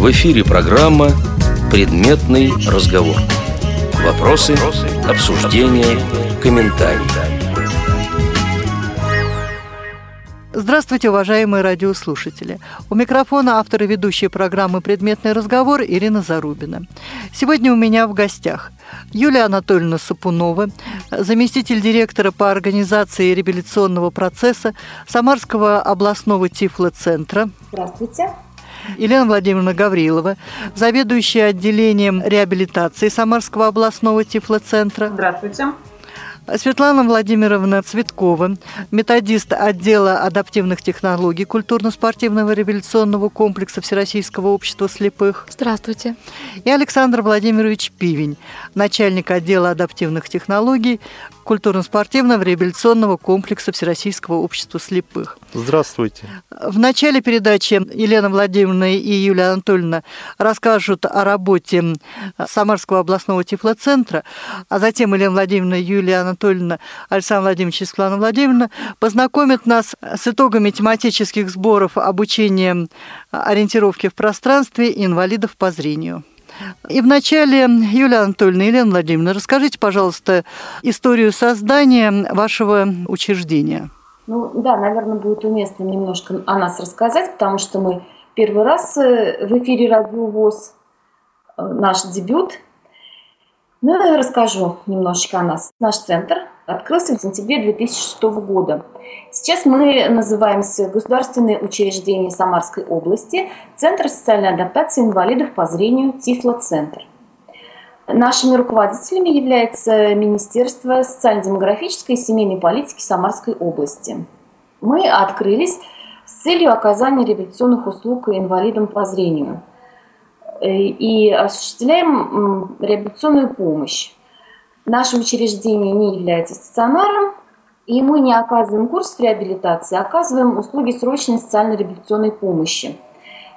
В эфире программа «Предметный разговор». Вопросы, обсуждения, комментарии. Здравствуйте, уважаемые радиослушатели. У микрофона автор и ведущая программы «Предметный разговор» Ирина Зарубина. Сегодня у меня в гостях Юлия Анатольевна Сапунова, заместитель директора по организации реабилитационного процесса Самарского областного тифлоцентра. Здравствуйте. Елена Владимировна Гаврилова, заведующая отделением реабилитации Самарского областного тифлоцентра. Здравствуйте. Светлана Владимировна Цветкова, методист отдела адаптивных технологий культурно-спортивного реабилитационного комплекса Всероссийского общества слепых. Здравствуйте. И Александр Владимирович Пивень, начальник отдела адаптивных технологий культурно-спортивного реабилитационного комплекса Всероссийского общества слепых. Здравствуйте. В начале передачи Елена Владимировна и Юлия Анатольевна расскажут о работе Самарского областного тифлоцентра, а затем Елена Владимировна, Юлия Анатольевна, Александр Владимирович и Светлана Владимировна познакомят нас с итогами тематических сборов обучения ориентировки в пространстве инвалидов по зрению. И вначале, Юлия Анатольевна, Елена Владимировна, расскажите, пожалуйста, историю создания вашего учреждения. Ну да, наверное, будет уместно немножко о нас рассказать, потому что мы первый раз э, в эфире Радио ВОЗ, э, наш дебют. Ну, я расскажу немножечко о нас. Наш центр открылся в сентябре 2006 года. Сейчас мы называемся Государственное учреждение Самарской области, Центр социальной адаптации инвалидов по зрению Тифло-центр. Нашими руководителями является Министерство социально-демографической и семейной политики Самарской области. Мы открылись с целью оказания реабилитационных услуг инвалидам по зрению и осуществляем реабилитационную помощь. Наше учреждение не является стационаром, и мы не оказываем курс реабилитации, а оказываем услуги срочной социально-реабилитационной помощи.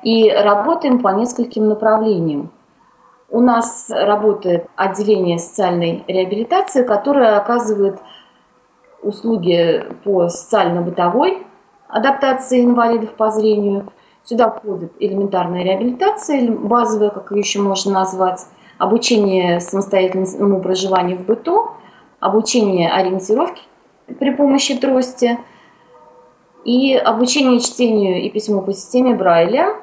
И работаем по нескольким направлениям. У нас работает отделение социальной реабилитации, которое оказывает услуги по социально-бытовой адаптации инвалидов по зрению. Сюда входит элементарная реабилитация, базовая, как ее еще можно назвать, обучение самостоятельному проживанию в быту, обучение ориентировки при помощи трости и обучение чтению и письму по системе Брайля,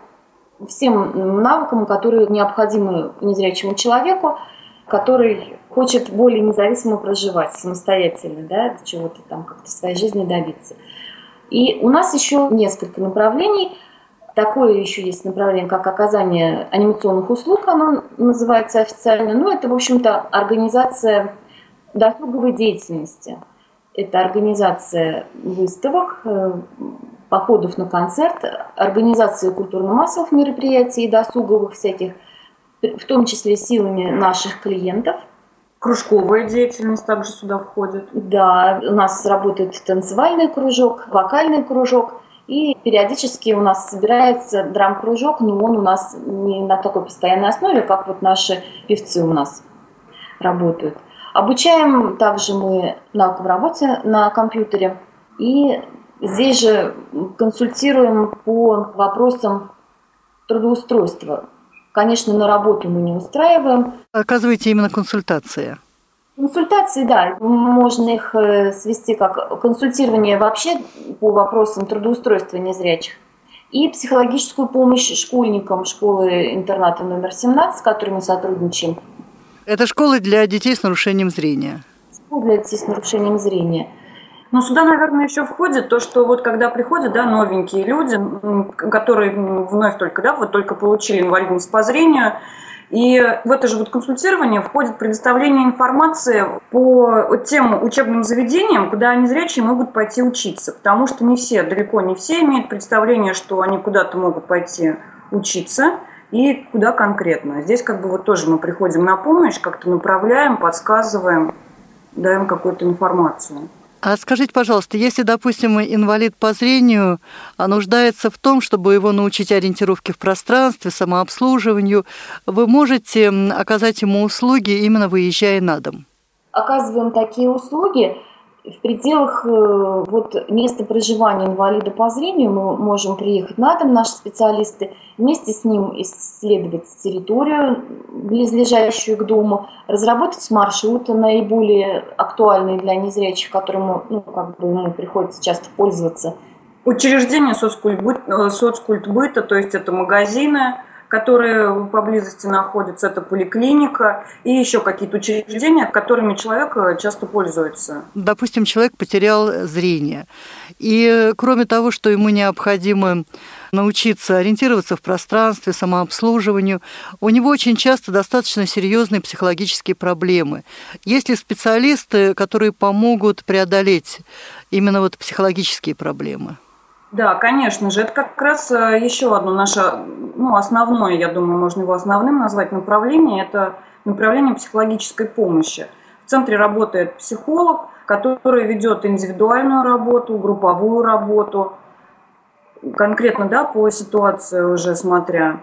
всем навыкам, которые необходимы незрячему человеку, который хочет более независимо проживать самостоятельно, да, чего-то там как-то в своей жизни добиться. И у нас еще несколько направлений. Такое еще есть направление, как оказание анимационных услуг, оно называется официально. Ну, это, в общем-то, организация досуговой деятельности – это организация выставок, э, походов на концерт, организация культурно-массовых мероприятий и досуговых всяких, в том числе силами наших клиентов. Кружковая деятельность также сюда входит. Да, у нас работает танцевальный кружок, вокальный кружок. И периодически у нас собирается драм-кружок, но он у нас не на такой постоянной основе, как вот наши певцы у нас работают. Обучаем также мы навыкам работе на компьютере. И здесь же консультируем по вопросам трудоустройства. Конечно, на работу мы не устраиваем. Оказываете именно консультации? Консультации, да, можно их э, свести как консультирование вообще по вопросам трудоустройства незрячих и психологическую помощь школьникам школы-интерната номер 17, с которой мы сотрудничаем. Это школы для детей с нарушением зрения. Школы для детей с нарушением зрения. Ну, сюда, наверное, еще входит то, что вот когда приходят, да, новенькие люди, которые вновь только, да, вот только получили инвалидность по зрению, и в это же вот консультирование входит предоставление информации по тем учебным заведениям, куда они зрячие могут пойти учиться. Потому что не все, далеко не все имеют представление, что они куда-то могут пойти учиться и куда конкретно. Здесь как бы вот тоже мы приходим на помощь, как-то направляем, подсказываем, даем какую-то информацию. А скажите, пожалуйста, если, допустим, инвалид по зрению а нуждается в том, чтобы его научить ориентировке в пространстве, самообслуживанию, вы можете оказать ему услуги, именно выезжая на дом? Оказываем такие услуги в пределах э, вот, места проживания инвалида по зрению мы можем приехать на дом, наши специалисты, вместе с ним исследовать территорию, близлежащую к дому, разработать маршруты наиболее актуальные для незрячих, которым ну, как бы ему приходится часто пользоваться. Учреждение соцкультбыта, соцкультбыта, то есть это магазины, которые поблизости находятся, это поликлиника и еще какие-то учреждения, которыми человек э, часто пользуется. Допустим, человек потерял зрение. И кроме того, что ему необходимо научиться ориентироваться в пространстве, самообслуживанию, у него очень часто достаточно серьезные психологические проблемы. Есть ли специалисты, которые помогут преодолеть именно вот психологические проблемы? Да, конечно же. Это как раз э, еще одно наше, ну, основное, я думаю, можно его основным назвать направление. Это направление психологической помощи. В центре работает психолог, который ведет индивидуальную работу, групповую работу, конкретно да, по ситуации уже смотря.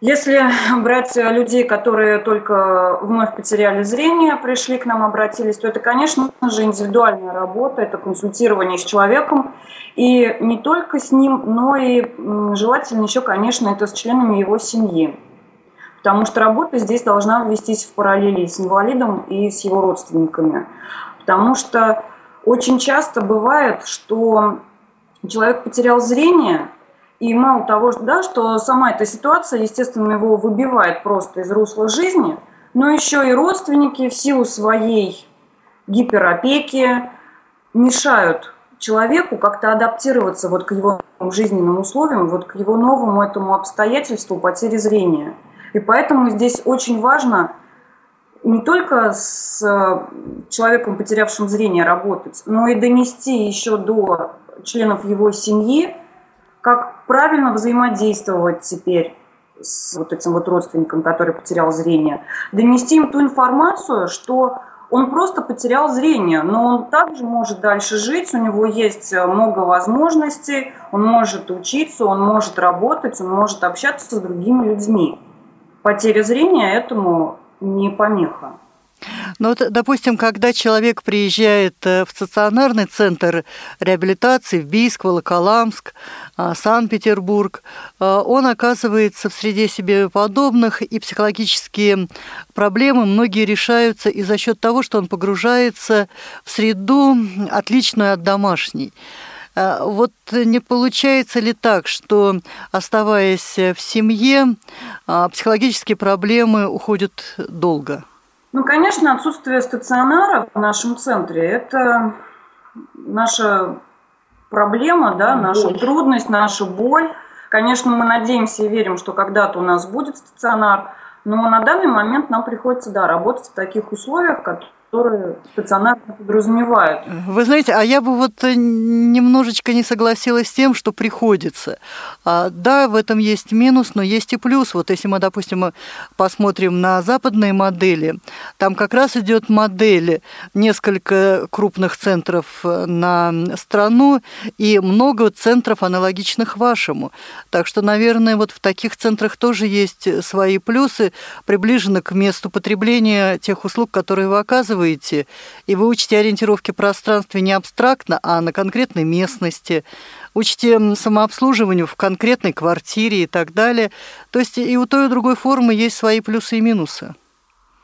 Если брать людей, которые только вновь потеряли зрение, пришли к нам, обратились, то это, конечно же, индивидуальная работа, это консультирование с человеком. И не только с ним, но и желательно еще, конечно, это с членами его семьи. Потому что работа здесь должна вестись в параллели с инвалидом и с его родственниками. Потому что очень часто бывает, что человек потерял зрение, и мало того, да, что сама эта ситуация, естественно, его выбивает просто из русла жизни, но еще и родственники в силу своей гиперопеки мешают человеку как-то адаптироваться вот к его жизненным условиям, вот к его новому этому обстоятельству потери зрения. И поэтому здесь очень важно не только с человеком, потерявшим зрение, работать, но и донести еще до членов его семьи, как правильно взаимодействовать теперь с вот этим вот родственником, который потерял зрение. Донести им ту информацию, что он просто потерял зрение, но он также может дальше жить, у него есть э, много возможностей, он может учиться, он может работать, он может общаться с другими людьми. Потеря зрения этому не помеха. Ну, вот, допустим, когда человек приезжает э, в стационарный центр реабилитации в Бийск, Волоколамск, а, Санкт-Петербург, а, он оказывается в среде себе подобных, и психологические проблемы многие решаются и за счет того, что он погружается в среду, отличную от домашней. А, вот не получается ли так, что, оставаясь в семье, психологические проблемы уходят долго? Ну, конечно, отсутствие стационара в нашем центре – это наша проблема, да, боль. наша трудность, наша боль. Конечно, мы надеемся и верим, что когда-то у нас будет стационар, но на данный момент нам приходится, да, работать в таких условиях, которые стационарно подразумевают. Вы знаете, а я бы вот э, немножечко не согласилась с тем, что приходится. А, да, в этом есть минус, но есть и плюс. Вот если мы, допустим, посмотрим на западные модели, там как раз идет модель несколько крупных центров э, на страну и много центров аналогичных вашему. Так что, наверное, вот в таких центрах тоже есть свои плюсы, приближены к месту потребления тех услуг, которые вы оказываете оказываете, и вы учите ориентировки пространства не абстрактно, а на конкретной местности, учите самообслуживанию в конкретной квартире и так далее. То есть и у той, и у другой формы есть свои плюсы и минусы.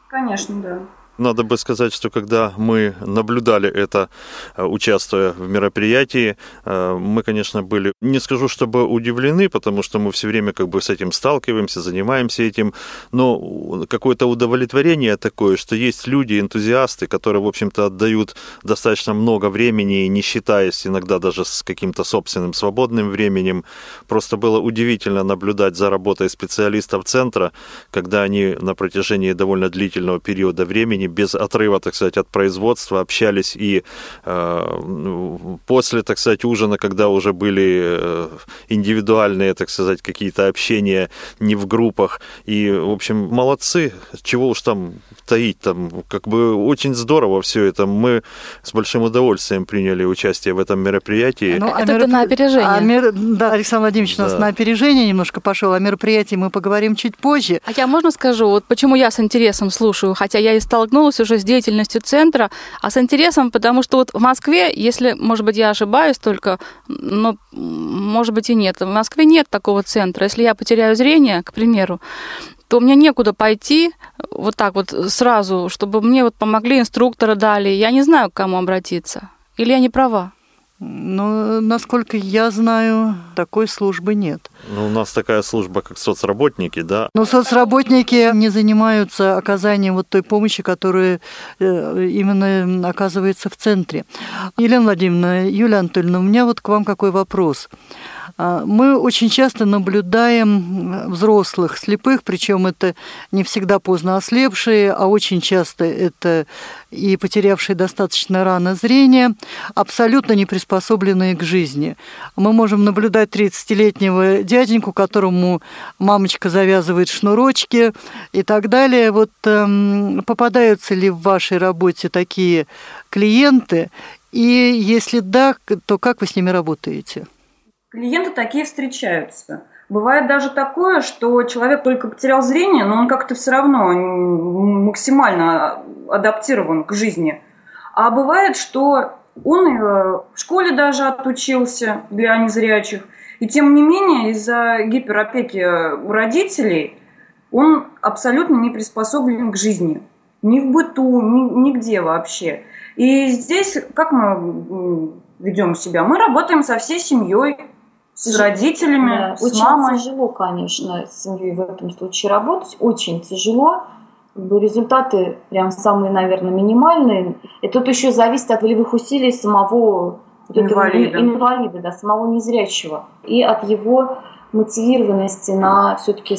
Конечно, да. Надо бы сказать, что когда мы наблюдали это, э, участвуя в мероприятии, э, мы, конечно, были, не скажу, чтобы удивлены, потому что мы все время как бы с этим сталкиваемся, занимаемся этим, но какое-то удовлетворение такое, что есть люди, энтузиасты, которые, в общем-то, отдают достаточно много времени, не считаясь иногда даже с каким-то собственным свободным временем. Просто было удивительно наблюдать за работой специалистов центра, когда они на протяжении довольно длительного периода времени они без отрыва, так сказать, от производства общались и э, после, так сказать, ужина, когда уже были э, индивидуальные, так сказать, какие-то общения не в группах. И, в общем, молодцы, чего уж там таить, там как бы очень здорово все это. Мы с большим удовольствием приняли участие в этом мероприятии. Ну, а это мероп... на опережение. А мер... Да, Александр Владимирович да. у нас на опережение немножко пошел, о мероприятии мы поговорим чуть позже. А я можно скажу, вот почему я с интересом слушаю, хотя я и столкнулась столкнулась уже с деятельностью центра, а с интересом, потому что вот в Москве, если, может быть, я ошибаюсь только, но, может быть, и нет, в Москве нет такого центра. Если я потеряю зрение, к примеру, то мне некуда пойти вот так вот сразу, чтобы мне вот помогли, инструктора дали. Я не знаю, к кому обратиться. Или я не права? Ну, насколько я знаю, такой службы нет. Ну, у нас такая служба, как соцработники, да. Но соцработники не занимаются оказанием вот той помощи, которая э, именно оказывается в центре. Елена Владимировна, Юлия Анатольевна, у меня вот к вам какой вопрос. А, мы очень часто наблюдаем взрослых слепых, причем это не всегда поздно ослепшие, а очень часто это и потерявшие достаточно рано зрение, абсолютно не приспособленные к жизни. Мы можем наблюдать 30-летнего дяденьку, которому мамочка завязывает шнурочки и так далее. Вот эм, попадаются ли в вашей работе такие клиенты? И если да, то как вы с ними работаете? Клиенты такие встречаются. Бывает даже такое, что человек только потерял зрение, но он как-то все равно максимально адаптирован к жизни. А бывает, что он в школе даже отучился для незрячих, и тем не менее из-за гиперопеки родителей он абсолютно не приспособлен к жизни. Ни в быту, ни, нигде вообще. И здесь как мы ведем себя? Мы работаем со всей семьей, с родителями, да, с очень мамой. тяжело, конечно, с семьей в этом случае работать. Очень тяжело. Результаты прям самые, наверное, минимальные. И тут еще зависит от волевых усилий самого вот инвалида. Этого, инвалида, да, самого незрячего. И от его мотивированности на все-таки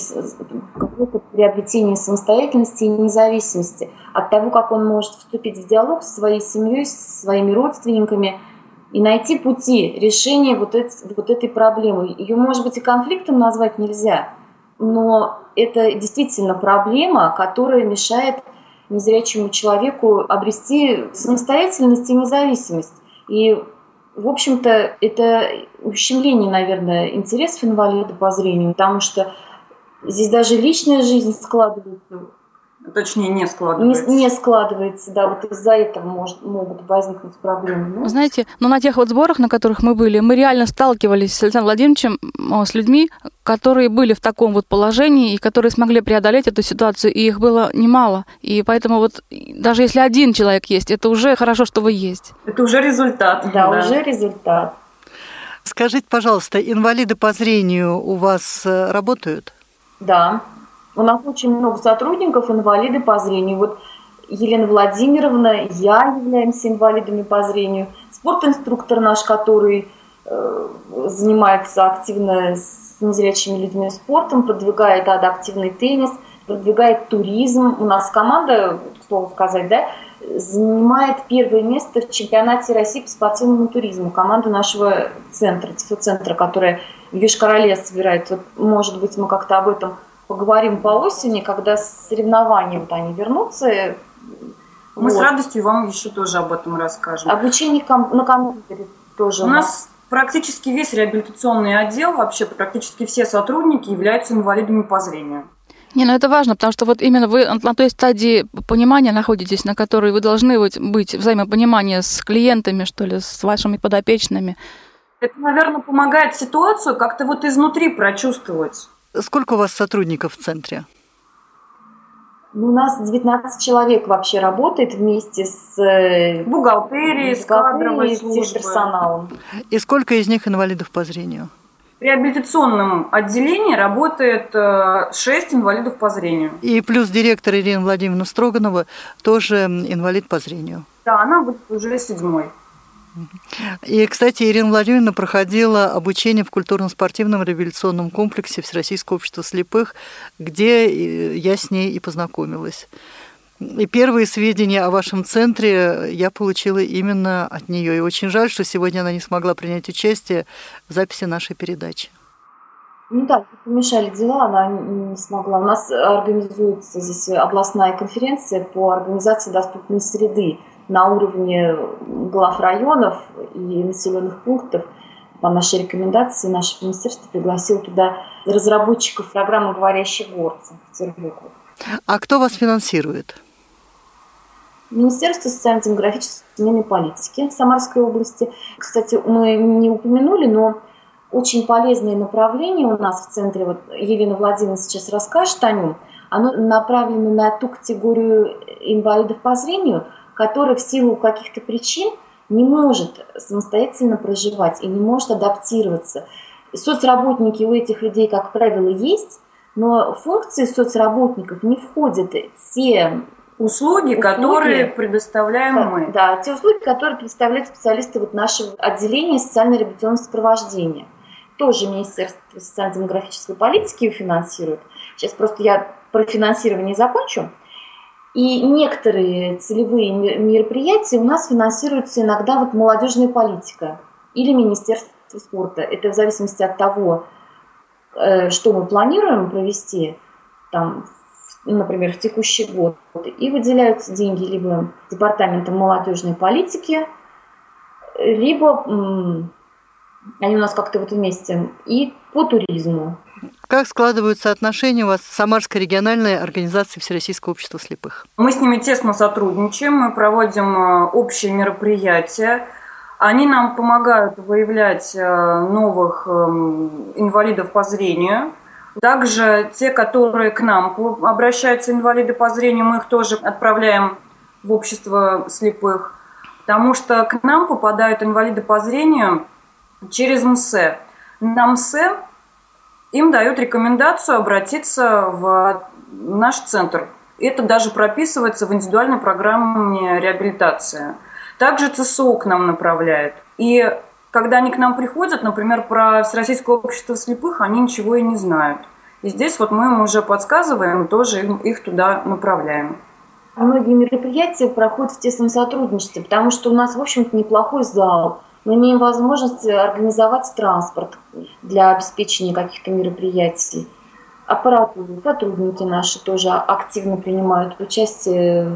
какое-то приобретение самостоятельности и независимости. От того, как он может вступить в диалог со своей семьей, со своими родственниками – и найти пути решения вот, этой, вот этой проблемы. Ее, может быть, и конфликтом назвать нельзя, но это действительно проблема, которая мешает незрячему человеку обрести самостоятельность и независимость. И, в общем-то, это ущемление, наверное, интересов инвалида по зрению, потому что здесь даже личная жизнь складывается Точнее, не складывается. Не, не складывается, да, вот из-за этого может, могут возникнуть проблемы. Ну, Знаете, но на тех вот сборах, на которых мы были, мы реально сталкивались с Александром Владимировичем, с людьми, которые были в таком вот положении и которые смогли преодолеть эту ситуацию, и их было немало. И поэтому вот даже если один человек есть, это уже хорошо, что вы есть. Это уже результат. Да, да. уже результат. Скажите, пожалуйста, инвалиды по зрению у вас э, работают? Да. У нас очень много сотрудников, инвалиды по зрению. Вот Елена Владимировна, я являемся инвалидами по зрению. Спортинструктор наш, который э, занимается активно с незрячими людьми спортом, продвигает адаптивный теннис, продвигает туризм. У нас команда, к слову сказать, да, занимает первое место в чемпионате России по спортивному туризму. Команда нашего центра, центра, которая в Йошкар-Оле собирается. Вот, может быть, мы как-то об этом поговорим по осени, когда соревнования вот они вернутся. Мы вот. с радостью вам еще тоже об этом расскажем. Обучение на компьютере тоже. У нас практически весь реабилитационный отдел, вообще практически все сотрудники являются инвалидами по зрению. Не, ну это важно, потому что вот именно вы на той стадии понимания находитесь, на которой вы должны быть взаимопонимание с клиентами, что ли, с вашими подопечными. Это, наверное, помогает ситуацию как-то вот изнутри прочувствовать. Сколько у вас сотрудников в центре? Ну, у нас 19 человек вообще работает вместе с э, бухгалтерией, с кадровой службой. персоналом. И сколько из них инвалидов по зрению? В реабилитационном отделении работает 6 э, инвалидов по зрению. И плюс директор Ирина Владимировна Строганова тоже инвалид по зрению. Да, она будет уже седьмой. И, кстати, Ирина Владимировна проходила обучение в культурно-спортивном революционном комплексе Всероссийского общества слепых, где э, я с ней и познакомилась. И первые сведения о вашем центре я получила именно от нее. И очень жаль, что сегодня она не смогла принять участие в записи нашей передачи. Ну да, помешали дела, она не смогла. У нас организуется здесь областная конференция по организации доступной среды на уровне глав районов и населенных пунктов по нашей рекомендации наше министерство пригласило туда разработчиков программы «Говорящий город» в Петербурге. А кто вас финансирует? Министерство социально-демографической семейной политики Самарской области. Кстати, мы не упомянули, но очень полезное направление у нас в центре, вот Елена Владимировна сейчас расскажет о нем, оно направлено на ту категорию инвалидов по зрению, которая в силу каких-то причин не может самостоятельно проживать и не может адаптироваться. Соцработники у этих людей, как правило, есть, но функции соцработников не входят те услуги, услуги которые предоставляем да, мы. Да, те услуги, которые предоставляют специалисты вот нашего отделения социально-революционного сопровождения. Тоже Министерство социально-демографической политики финансирует. Сейчас просто я про финансирование закончу. И некоторые целевые мероприятия у нас финансируются иногда вот молодежная политика или Министерство спорта. Это в зависимости от того, э, что мы планируем провести, там, например, в текущий год. И выделяются деньги либо Департаментом молодежной политики, либо они у нас как-то вот вместе, и по туризму. Как складываются отношения у вас с Самарской региональной организацией Всероссийского общества слепых? Мы с ними тесно сотрудничаем, мы проводим э, общие мероприятия. Они нам помогают выявлять э, новых эм, инвалидов по зрению. Также те, которые к нам обращаются, инвалиды по зрению, мы их тоже отправляем в общество слепых. Потому что к нам попадают инвалиды по зрению через МСЭ. На МСЭ им дают рекомендацию обратиться в наш центр. Это даже прописывается в индивидуальной программе реабилитации. Также ЦСО к нам направляет. И когда они к нам приходят, например, про Всероссийское общество слепых, они ничего и не знают. И здесь вот мы им уже подсказываем, тоже их туда направляем. Многие мероприятия проходят в тесном сотрудничестве, потому что у нас, в общем-то, неплохой зал. Мы имеем возможность организовать транспорт для обеспечения каких-то мероприятий. Аппаратуру, сотрудники наши тоже активно принимают участие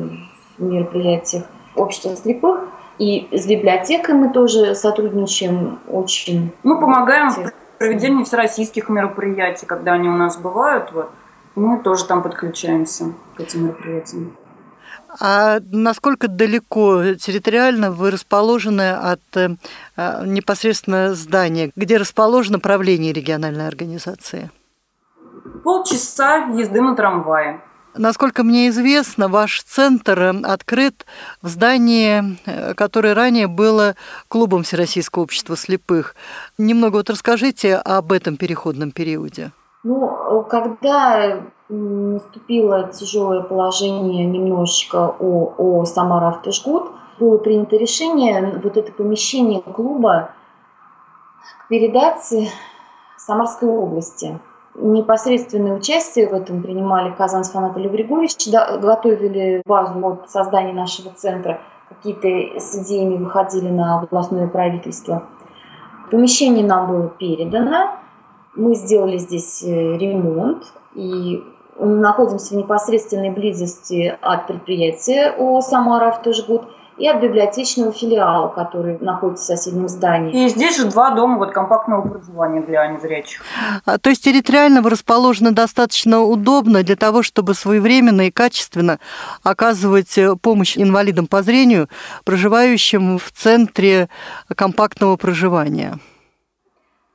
в мероприятиях общества слепых. И с библиотекой мы тоже сотрудничаем очень. Мы помогаем в проведении всероссийских мероприятий, когда они у нас бывают. Вот. Мы тоже там подключаемся к этим мероприятиям. А насколько далеко территориально вы расположены от э, непосредственно здания, где расположено правление региональной организации? Полчаса езды на трамвае. Насколько мне известно, ваш центр открыт в здании, э, которое ранее было клубом Всероссийского общества слепых. Немного вот расскажите об этом переходном периоде. Ну, когда наступило тяжелое положение немножечко о, о Самара Автожгут, было принято решение вот это помещение клуба передать Самарской области. Непосредственное участие в этом принимали Казанцев Анатолий Григорьевич, да, готовили базу от создания нашего центра, какие-то с идеями выходили на областное правительство. Помещение нам было передано, мы сделали здесь э, ремонт и находимся в непосредственной близости от предприятия ООО «Самара Автожгут» и от библиотечного филиала, который находится в соседнем здании. И здесь же два дома вот компактного проживания для незрячих. А, то есть территориально вы расположены достаточно удобно для того, чтобы своевременно и качественно оказывать э, помощь инвалидам по зрению, проживающим в центре компактного проживания.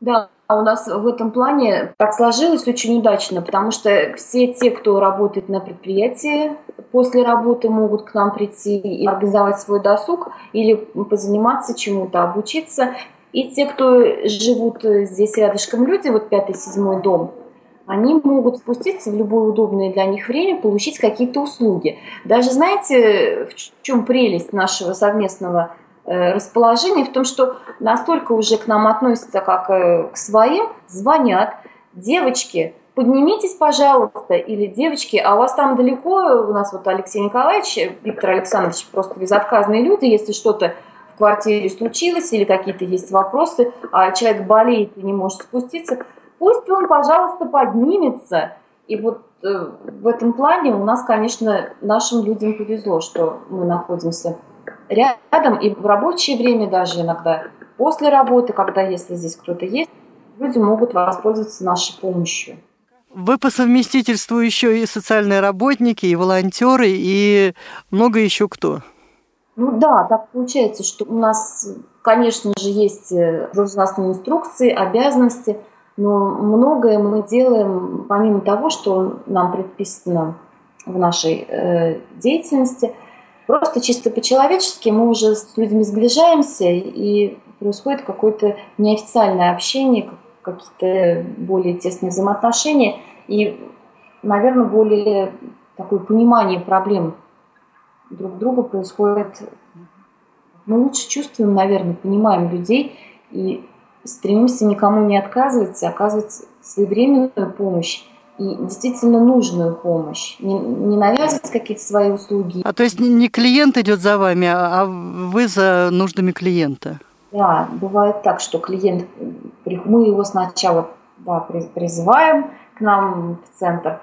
Да, у нас в этом плане так сложилось очень удачно, потому что все те, кто работает на предприятии, после работы могут к нам прийти и организовать свой досуг или позаниматься чему-то, обучиться. И те, кто живут здесь рядышком люди, вот пятый, седьмой дом, они могут спуститься в любое удобное для них время, получить какие-то услуги. Даже знаете, в чем прелесть нашего совместного расположение в том, что настолько уже к нам относятся как э, к своим, звонят, девочки, поднимитесь, пожалуйста, или девочки, а у вас там далеко, у нас вот Алексей Николаевич, Виктор Александрович, просто безотказные люди, если что-то в квартире случилось или какие-то есть вопросы, а человек болеет и не может спуститься, пусть он, пожалуйста, поднимется. И вот э, в этом плане у нас, конечно, нашим людям повезло, что мы находимся рядом и в рабочее время даже иногда, после работы, когда если здесь кто-то есть, люди могут воспользоваться нашей помощью. Вы по совместительству еще и социальные работники, и волонтеры, и много еще кто? Ну да, так получается, что у нас, конечно же, есть э, должностные инструкции, обязанности, но многое мы делаем помимо того, что нам предписано в нашей э, деятельности. Просто чисто по-человечески мы уже с людьми сближаемся, и происходит какое-то неофициальное общение, какие-то более тесные взаимоотношения и, наверное, более такое понимание проблем друг друга происходит. Мы лучше чувствуем, наверное, понимаем людей и стремимся никому не отказывать, оказывать своевременную помощь и действительно нужную помощь. Не, не навязывать какие-то свои услуги. А то есть не клиент идет за вами, а вы за нуждами клиента? Да, бывает так, что клиент, мы его сначала да, призываем к нам в центр,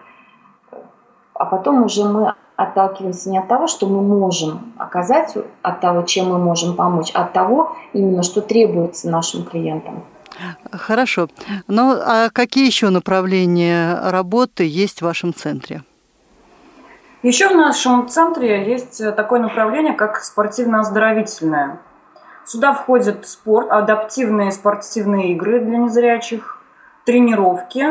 а потом уже мы отталкиваемся не от того, что мы можем оказать, от того, чем мы можем помочь, а от того именно, что требуется нашим клиентам. Хорошо. Ну, а какие еще направления работы есть в вашем центре? Еще в нашем центре есть такое направление, как спортивно-оздоровительное. Сюда входит спорт, адаптивные спортивные игры для незрячих, тренировки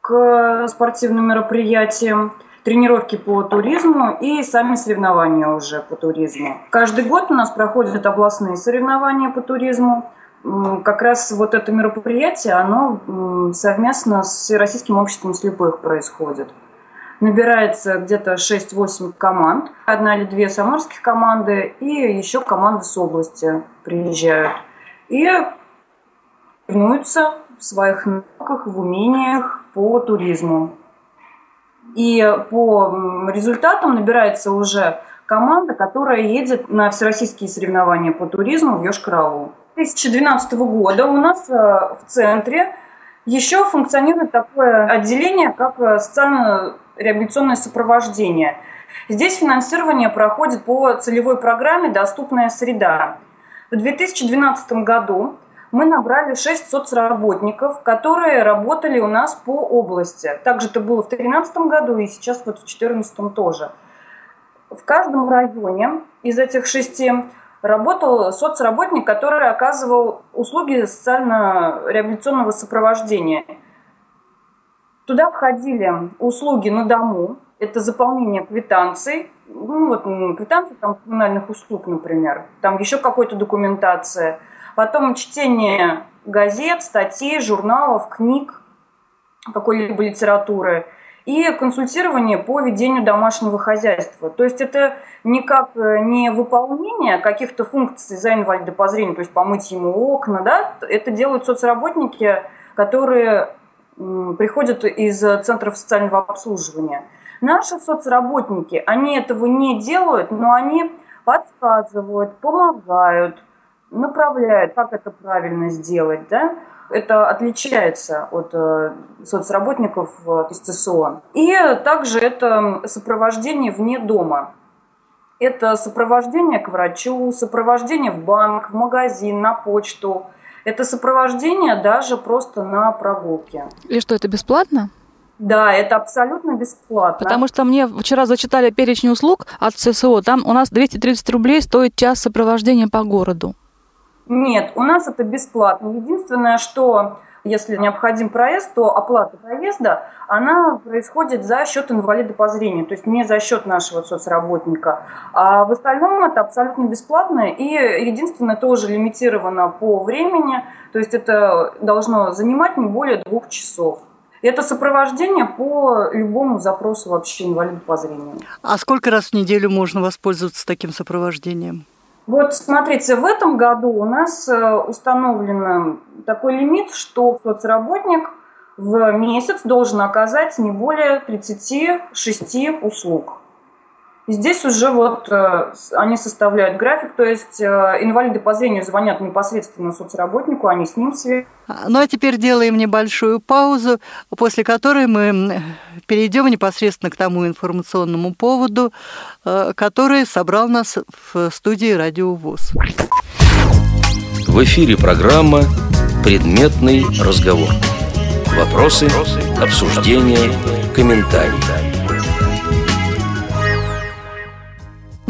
к спортивным мероприятиям, тренировки по туризму и сами соревнования уже по туризму. Каждый год у нас проходят областные соревнования по туризму. Как раз вот это мероприятие, оно совместно с Российским обществом слепых происходит набирается где-то 6-8 команд. Одна или две самарских команды и еще команды с области приезжают. И тренируются в своих навыках, в умениях по туризму. И по результатам набирается уже команда, которая едет на всероссийские соревнования по туризму в Йошкар-Олу. 2012 года у нас э, в центре еще функционирует такое отделение, как э, социально реабилитационное сопровождение. Здесь финансирование проходит по целевой программе «Доступная среда». В 2012 году мы набрали 6 соцработников, которые работали у нас по области. Также это было в 2013 году и сейчас вот в 2014 тоже. В каждом районе из этих шести работал соцработник, который оказывал услуги социально-реабилитационного сопровождения – Туда входили услуги на дому, это заполнение квитанций, ну вот квитанции там коммунальных услуг, например, там еще какой-то документация, потом чтение газет, статей, журналов, книг, какой-либо литературы и консультирование по ведению домашнего хозяйства. То есть это никак э, не выполнение каких-то функций за инвалида по зрению, то есть помыть ему окна, да, это делают соцработники, которые приходят из центров социального обслуживания. Наши соцработники, они этого не делают, но они подсказывают, помогают, направляют, как это правильно сделать. Да? Это отличается от э, соцработников из ЦСО. И также это сопровождение вне дома. Это сопровождение к врачу, сопровождение в банк, в магазин, на почту – это сопровождение даже просто на прогулке. И что, это бесплатно? Да, это абсолютно бесплатно. Потому что мне вчера зачитали перечень услуг от ЦСО. Там у нас 230 рублей стоит час сопровождения по городу. Нет, у нас это бесплатно. Единственное, что если необходим проезд, то оплата проезда, она происходит за счет инвалида по зрению, то есть не за счет нашего соцработника. А в остальном это абсолютно бесплатно и единственное тоже лимитировано по времени, то есть это должно занимать не более двух часов. Это сопровождение по любому запросу вообще инвалида по зрению. А сколько раз в неделю можно воспользоваться таким сопровождением? Вот смотрите, в этом году у нас э, установлен такой лимит, что соцработник в месяц должен оказать не более 36 услуг. И здесь уже вот э, они составляют график, то есть э, инвалиды по зрению звонят непосредственно соцработнику, они с ним связаны. Ну а теперь делаем небольшую паузу, после которой мы перейдем непосредственно к тому информационному поводу, э, который собрал нас в студии Радио ВОЗ. В эфире программа «Предметный разговор». Вопросы, обсуждения, комментарии.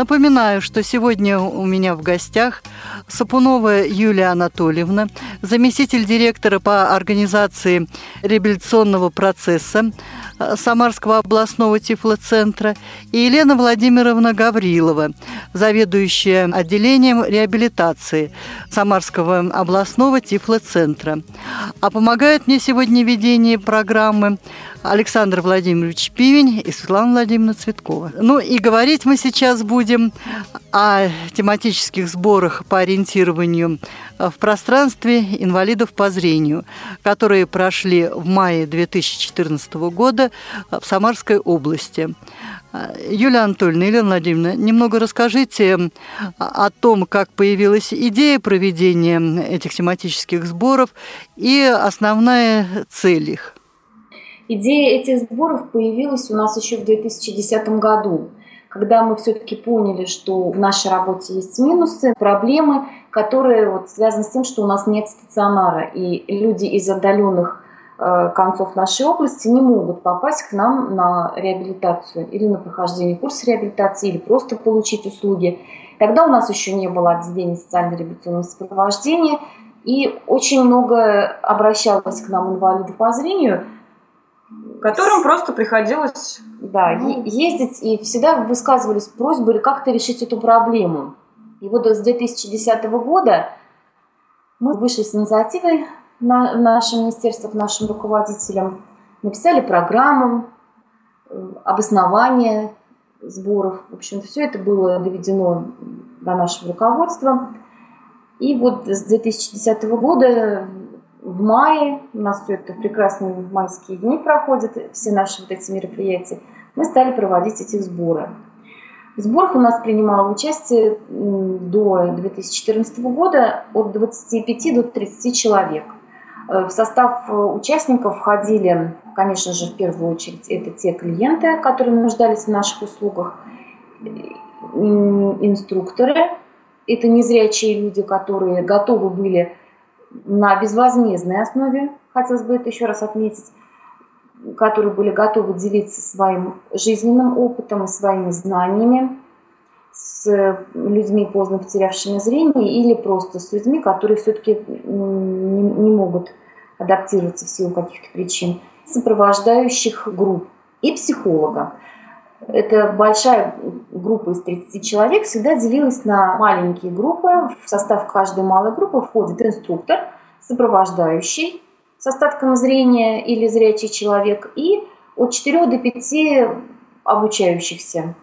Напоминаю, что сегодня у меня в гостях Сапунова Юлия Анатольевна, заместитель директора по организации реабилитационного процесса э, Самарского областного тифлоцентра, и Елена Владимировна Гаврилова, заведующая отделением реабилитации Самарского областного тифлоцентра. А помогают мне сегодня ведение программы Александр Владимирович Пивень и Светлана Владимировна Цветкова. Ну и говорить мы сейчас будем о тематических сборах по ориентированию в пространстве инвалидов по зрению, которые прошли в мае 2014 года в Самарской области. Юлия Анатольевна, Елена Владимировна, немного расскажите о том, как появилась идея проведения этих тематических сборов и основная цель их. Идея этих сборов появилась у нас еще в 2010 году, когда мы все-таки поняли, что в нашей работе есть минусы, проблемы, которые вот связаны с тем, что у нас нет стационара, и люди из отдаленных э, концов нашей области не могут попасть к нам на реабилитацию или на прохождение курса реабилитации, или просто получить услуги. Тогда у нас еще не было отделения социально-реабилитационного сопровождения, и очень много обращалось к нам инвалидов по зрению – которым просто приходилось да, ну, ездить и всегда высказывались просьбы как-то решить эту проблему. И вот с 2010 года мы вышли с инициативой на нашем министерстве, к нашим руководителям, написали программу, э, обоснование сборов. В общем, все это было доведено до нашего руководства. И вот с 2010 года в мае, у нас все это прекрасные майские дни проходят, все наши вот эти мероприятия, мы стали проводить эти сборы. В сборах у нас принимало участие до 2014 года от 25 до 30 человек. Э, в состав э, участников входили, конечно же, в первую очередь, это те клиенты, которые нуждались в наших услугах, инструкторы, это незрячие люди, которые готовы были на безвозмездной основе, хотелось бы это еще раз отметить, которые были готовы делиться своим жизненным опытом и своими знаниями с людьми, поздно потерявшими зрение, или просто с людьми, которые все-таки не, не могут адаптироваться в силу каких-то причин, сопровождающих групп и психолога эта большая группа из 30 человек всегда делилась на маленькие группы. В состав каждой малой группы входит инструктор, сопровождающий с остатком зрения или зрячий человек и от 4 до 5 обучающихся.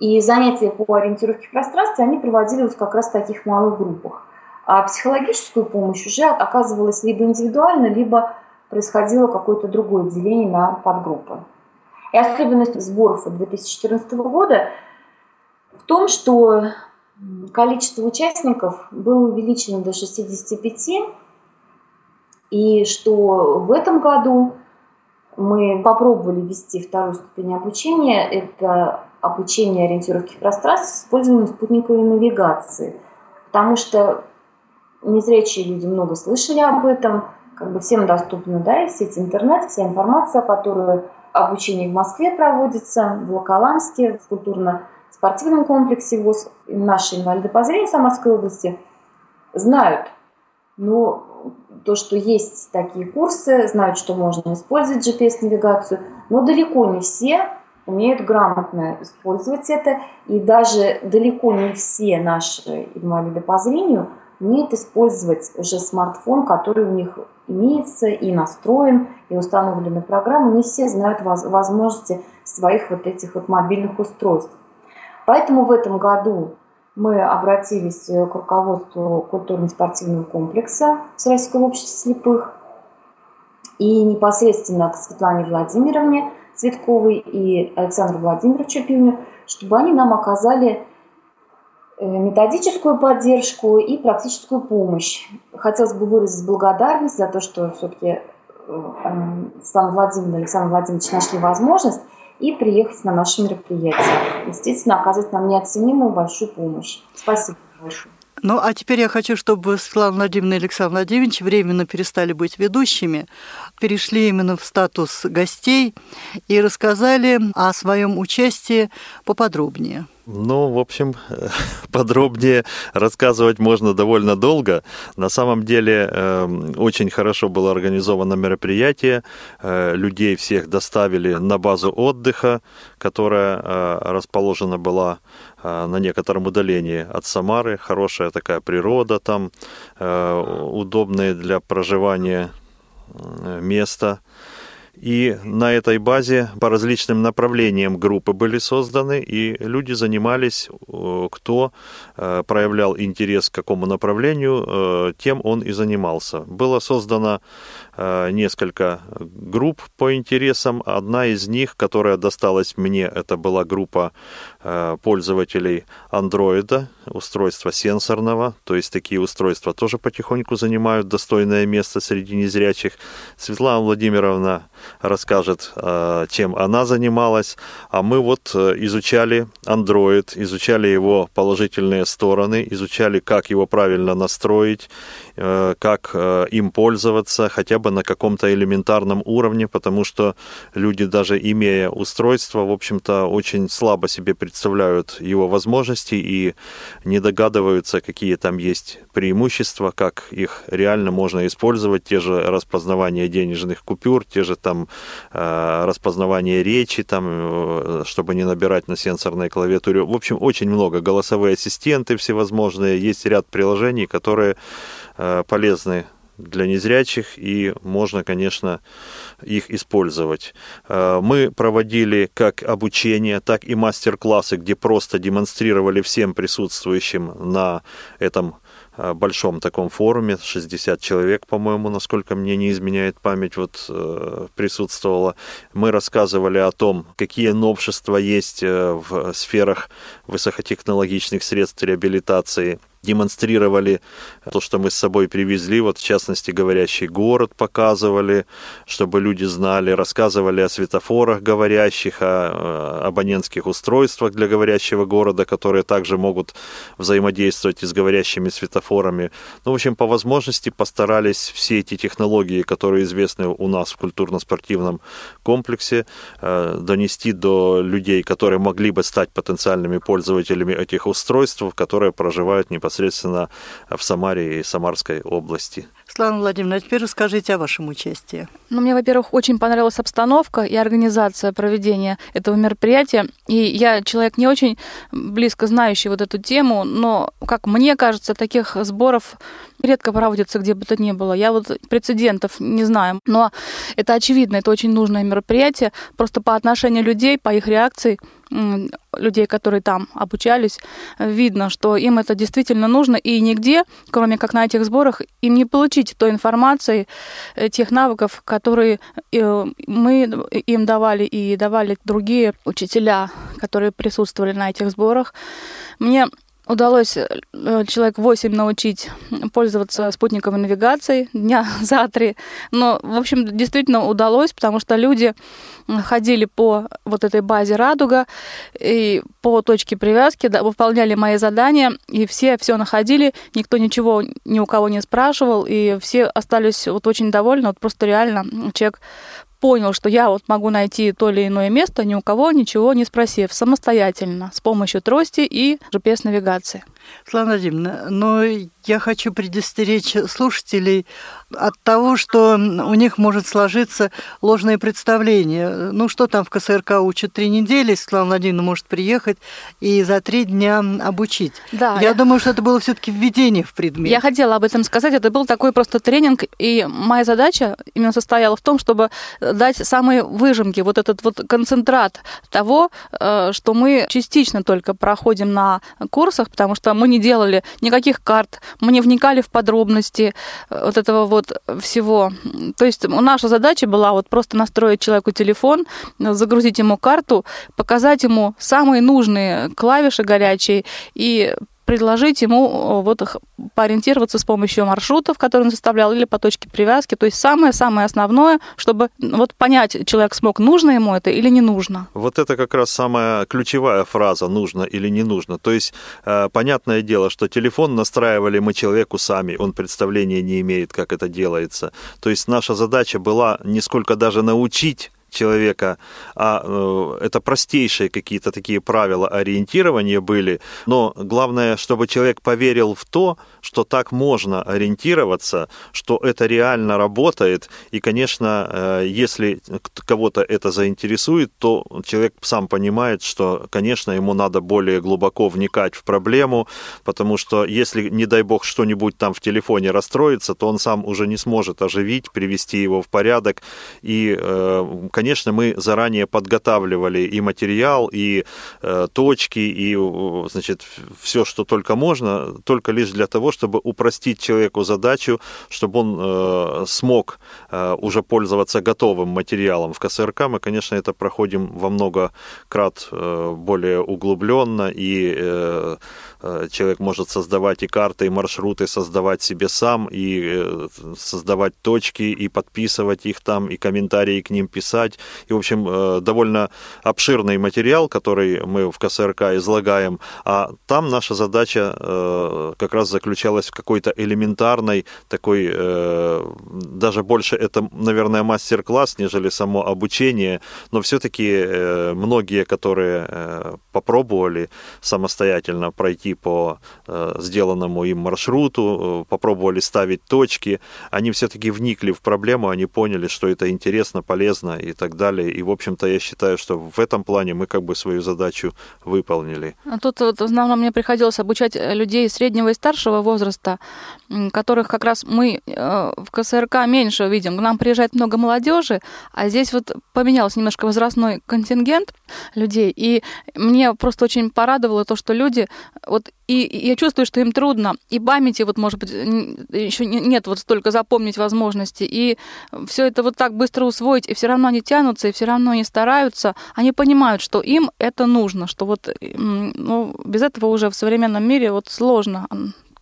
И занятия по ориентировке в пространстве они проводились как раз в таких малых группах. А психологическую помощь уже оказывалась либо индивидуально, либо происходило какое-то другое деление на подгруппы. И особенность сборов 2014 года в том, что количество участников было увеличено до 65, и что в этом году мы попробовали ввести вторую ступень обучения. Это обучение ориентировки в пространстве с использованием спутниковой навигации. Потому что незрячие люди много слышали об этом, как бы всем доступна да, и сеть интернет, вся информация, которую Обучение в Москве проводится, в Локоламске, в культурно-спортивном комплексе ВОЗ. Наши инвалиды по зрению Самарской области знают, но то, что есть такие курсы, знают, что можно использовать GPS-навигацию, но далеко не все умеют грамотно использовать это, и даже далеко не все наши инвалиды по зрению умеют использовать уже смартфон, который у них имеется и настроен, и установлены программы, не все знают возможности своих вот этих вот мобильных устройств. Поэтому в этом году мы обратились к руководству культурно-спортивного комплекса Всероссийского общества слепых и непосредственно к Светлане Владимировне Цветковой и Александру Владимировичу Пивню, чтобы они нам оказали Э, методическую поддержку и практическую помощь. Хотелось бы выразить благодарность за то, что все-таки э, Светлана Владимировна и Александр Владимирович нашли возможность и приехать на наше мероприятие. Действительно, оказать нам неоценимую большую помощь. Спасибо большое. Ну, а теперь я хочу, чтобы Светлана Владимировна и Александр Владимирович временно перестали быть ведущими, перешли именно в статус гостей и рассказали о своем участии поподробнее. Ну, в общем, подробнее рассказывать можно довольно долго. На самом деле, эм, очень хорошо было организовано мероприятие. Э, людей всех доставили на базу отдыха, которая э, расположена была э, на некотором удалении от Самары. Хорошая такая природа там, удобные для проживания места. И на этой базе по различным направлениям группы были созданы, и люди занимались, э, кто э, проявлял интерес к какому направлению, э, тем он и занимался. Было создано несколько групп по интересам. Одна из них, которая досталась мне, это была группа пользователей андроида, устройства сенсорного, то есть такие устройства тоже потихоньку занимают достойное место среди незрячих. Светлана Владимировна расскажет, э, чем она занималась. А мы вот э, изучали Android, изучали его положительные стороны, изучали, как его правильно настроить, э, как им пользоваться, хотя бы на каком-то элементарном уровне, потому что люди, даже имея устройство, в общем-то, очень слабо себе представляют его возможности и не догадываются, какие там есть преимущества, как их реально можно использовать, те же распознавания денежных купюр, те же там э, распознавание речи, там, э, чтобы не набирать на сенсорной клавиатуре. В общем, очень много. Голосовые ассистенты всевозможные. Есть ряд приложений, которые э, полезны для незрячих, и можно, конечно, их использовать. Мы проводили как обучение, так и мастер-классы, где просто демонстрировали всем присутствующим на этом Э, большом таком форуме, 60 человек, по-моему, насколько мне не изменяет память, вот э, присутствовало. Мы рассказывали о том, какие новшества есть э, в сферах высокотехнологичных средств реабилитации – демонстрировали то, что мы с собой привезли, вот в частности говорящий город показывали, чтобы люди знали, рассказывали о светофорах говорящих, о абонентских устройствах для говорящего города, которые также могут взаимодействовать и с говорящими светофорами. Ну, в общем, по возможности постарались все эти технологии, которые известны у нас в культурно-спортивном комплексе, э, донести до людей, которые могли бы стать потенциальными пользователями этих устройств, которые проживают непосредственно непосредственно в Самаре и Самарской области. Слава Владимировна, а теперь расскажите о вашем участии. Ну, мне, во-первых, очень понравилась обстановка и организация проведения этого мероприятия. И я человек не очень близко знающий вот эту тему, но, как мне кажется, таких сборов редко проводится, где бы то ни было. Я вот прецедентов не знаю. Но это очевидно, это очень нужное мероприятие. Просто по отношению людей, по их реакции людей, которые там обучались, видно, что им это действительно нужно, и нигде, кроме как на этих сборах, им не получить той информации, э, тех навыков, которые э, мы им давали и давали другие учителя, которые присутствовали на этих сборах. Мне удалось э, человек 8 научить пользоваться спутниковой навигацией дня за три. Но, в общем, действительно удалось, потому что люди ходили по вот этой базе «Радуга» и по точке привязки, да, выполняли мои задания, и все все находили, никто ничего ни у кого не спрашивал, и все остались вот очень довольны. Вот просто реально человек понял, что я вот могу найти то или иное место, ни у кого ничего не спросив, самостоятельно, с помощью трости и GPS-навигации. Слава Владимировна, но я хочу предостеречь слушателей от того, что у них может сложиться ложное представление. Ну, что там в КСРК учат три недели, Светлана Владимировна может приехать и за три дня обучить. Да, я, я думаю, что это было все таки введение в предмет. Я хотела об этом сказать. Это был такой просто тренинг, и моя задача именно состояла в том, чтобы дать самые выжимки, вот этот вот концентрат того, э, что мы частично только проходим на курсах, потому что мы не делали никаких карт, мы не вникали в подробности э, вот этого вот всего. То есть наша задача была вот просто настроить человеку телефон, загрузить ему карту, показать ему самые нужные клавиши горячие и предложить ему вот поориентироваться с помощью маршрутов, которые он составлял, или по точке привязки. То есть самое-самое основное, чтобы вот понять, человек смог, нужно ему это или не нужно. Вот это как раз самая ключевая фраза «нужно или не нужно». То есть э, понятное дело, что телефон настраивали мы человеку сами, он представления не имеет, как это делается. То есть наша задача была не сколько даже научить человека, а э, это простейшие какие-то такие правила ориентирования были, но главное, чтобы человек поверил в то, что так можно ориентироваться, что это реально работает, и, конечно, э, если кого-то это заинтересует, то человек сам понимает, что, конечно, ему надо более глубоко вникать в проблему, потому что если, не дай бог, что-нибудь там в телефоне расстроится, то он сам уже не сможет оживить, привести его в порядок, и, конечно, э, конечно, мы заранее подготавливали и материал, и э, точки, и, значит, все, что только можно, только лишь для того, чтобы упростить человеку задачу, чтобы он э, смог э, уже пользоваться готовым материалом. В КСРК мы, конечно, это проходим во много крат э, более углубленно, и э, Э, человек может создавать и карты, и маршруты, создавать себе сам, и э, создавать точки, и подписывать их там, и комментарии к ним писать. И, в общем, э, довольно обширный материал, который мы в КСРК излагаем. А там наша задача как раз заключалась в какой-то элементарной такой, даже больше это, наверное, мастер-класс, нежели само обучение, но все-таки многие, которые попробовали самостоятельно пройти по э, сделанному им маршруту, э, попробовали ставить точки, они все-таки вникли в проблему, они поняли, что это интересно, полезно и так далее. И, в общем-то, я считаю, что в этом плане мы как бы свою задачу выполнили. А тут вот, в основном мне приходилось обучать э, людей среднего и старшего возраста, которых как раз мы в КСРК меньше видим. К нам приезжает много молодежи, а здесь вот поменялся немножко возрастной контингент людей, и мне просто очень порадовало то, что люди вот вот и, я чувствую, что им трудно, и памяти вот, может быть, еще нет вот столько запомнить возможности, и все это вот так быстро усвоить, и все равно они тянутся, и все равно они стараются, они понимают, что им это нужно, что вот ну, без этого уже в современном мире вот сложно